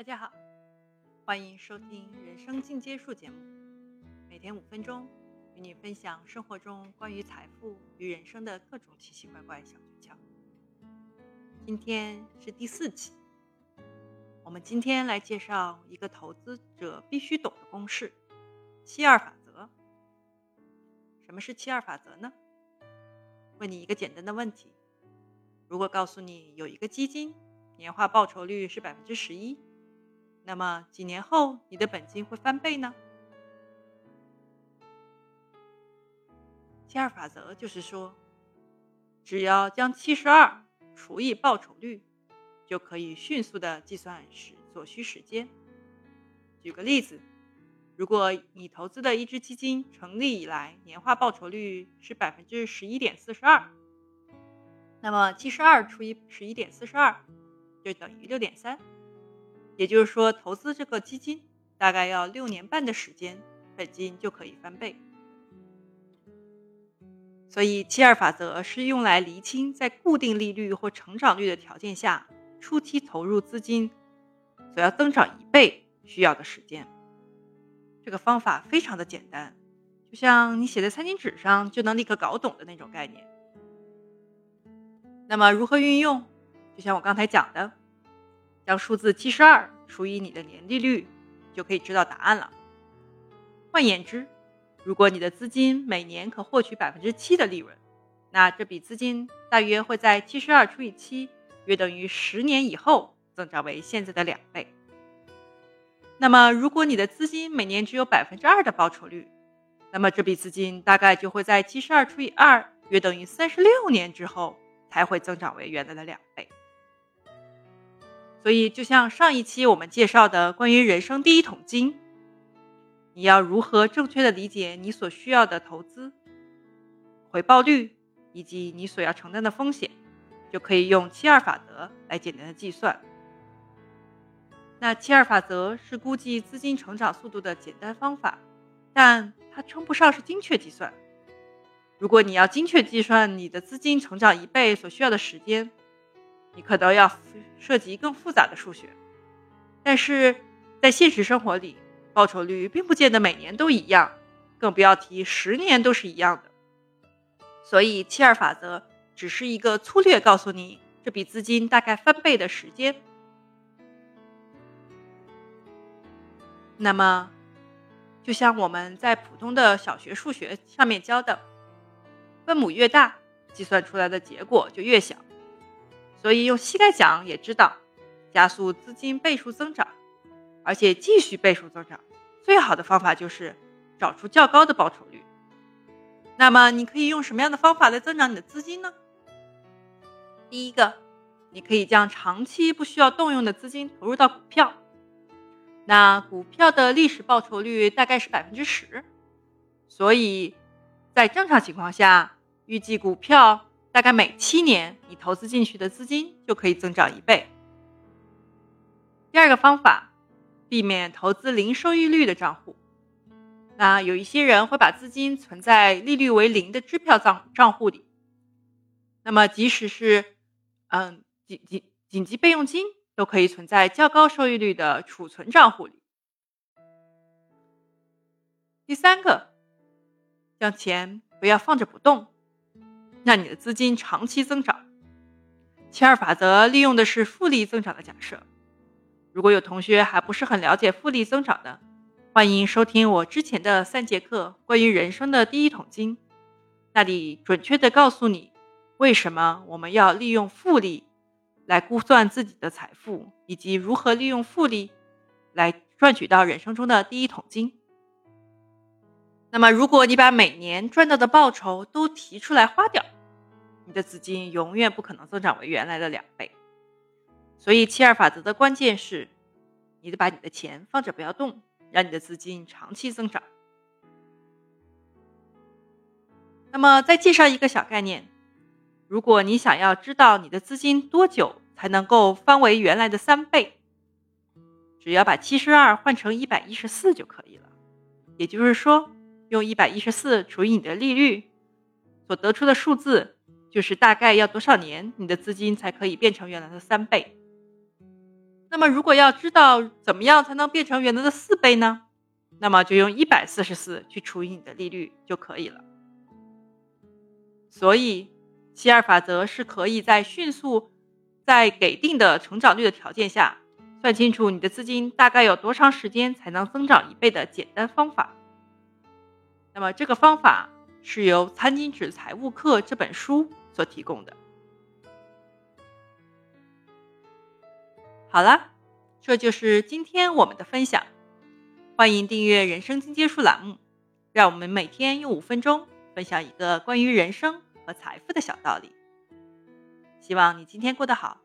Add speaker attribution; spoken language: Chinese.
Speaker 1: 大家好，欢迎收听《人生进阶术》节目，每天五分钟，与你分享生活中关于财富与人生的各种奇奇怪怪小诀窍。今天是第四期，我们今天来介绍一个投资者必须懂的公式——七二法则。什么是七二法则呢？问你一个简单的问题：如果告诉你有一个基金年化报酬率是百分之十一，那么几年后你的本金会翻倍呢？七二法则就是说，只要将七十二除以报酬率，就可以迅速的计算时所需时间。举个例子，如果你投资的一只基金成立以来年化报酬率是百分之十一点四十二，那么七十二除以十一点四十二就等于六点三。也就是说，投资这个基金大概要六年半的时间，本金就可以翻倍。所以，七二法则是用来厘清在固定利率或成长率的条件下，初期投入资金所要增长一倍需要的时间。这个方法非常的简单，就像你写在餐巾纸上就能立刻搞懂的那种概念。那么，如何运用？就像我刚才讲的。将数字七十二除以你的年利率，就可以知道答案了。换言之，如果你的资金每年可获取百分之七的利润，那这笔资金大约会在七十二除以七，约等于十年以后增长为现在的两倍。那么，如果你的资金每年只有百分之二的报酬率，那么这笔资金大概就会在七十二除以二，约等于三十六年之后才会增长为原来的两倍。所以，就像上一期我们介绍的关于人生第一桶金，你要如何正确的理解你所需要的投资回报率以及你所要承担的风险，就可以用七二法则来简单的计算。那七二法则是估计资金成长速度的简单方法，但它称不上是精确计算。如果你要精确计算你的资金成长一倍所需要的时间，你可能要涉及更复杂的数学，但是在现实生活里，报酬率并不见得每年都一样，更不要提十年都是一样的。所以七二法则只是一个粗略告诉你这笔资金大概翻倍的时间。那么，就像我们在普通的小学数学上面教的，分母越大，计算出来的结果就越小。所以用膝盖讲也知道，加速资金倍数增长，而且继续倍数增长，最好的方法就是找出较高的报酬率。那么你可以用什么样的方法来增长你的资金呢？第一个，你可以将长期不需要动用的资金投入到股票。那股票的历史报酬率大概是百分之十，所以在正常情况下，预计股票。大概每七年，你投资进去的资金就可以增长一倍。第二个方法，避免投资零收益率的账户。那有一些人会把资金存在利率为零的支票账账户里。那么，即使是嗯紧紧紧急备用金，都可以存在较高收益率的储存账户里。第三个，将钱不要放着不动。让你的资金长期增长。七二法则利用的是复利增长的假设。如果有同学还不是很了解复利增长的，欢迎收听我之前的三节课关于人生的第一桶金，那里准确的告诉你为什么我们要利用复利来估算自己的财富，以及如何利用复利来赚取到人生中的第一桶金。那么，如果你把每年赚到的报酬都提出来花掉，你的资金永远不可能增长为原来的两倍。所以，七二法则的关键是，你得把你的钱放着不要动，让你的资金长期增长。那么，再介绍一个小概念：如果你想要知道你的资金多久才能够翻为原来的三倍，只要把七十二换成一百一十四就可以了。也就是说。用一百一十四除以你的利率，所得出的数字就是大概要多少年，你的资金才可以变成原来的三倍。那么，如果要知道怎么样才能变成原来的四倍呢？那么就用一百四十四去除以你的利率就可以了。所以，七二法则是可以在迅速在给定的成长率的条件下，算清楚你的资金大概有多长时间才能增长一倍的简单方法。那么，这个方法是由《餐巾纸财务课》这本书所提供的。好了，这就是今天我们的分享。欢迎订阅“人生进阶术”栏目，让我们每天用五分钟分享一个关于人生和财富的小道理。希望你今天过得好。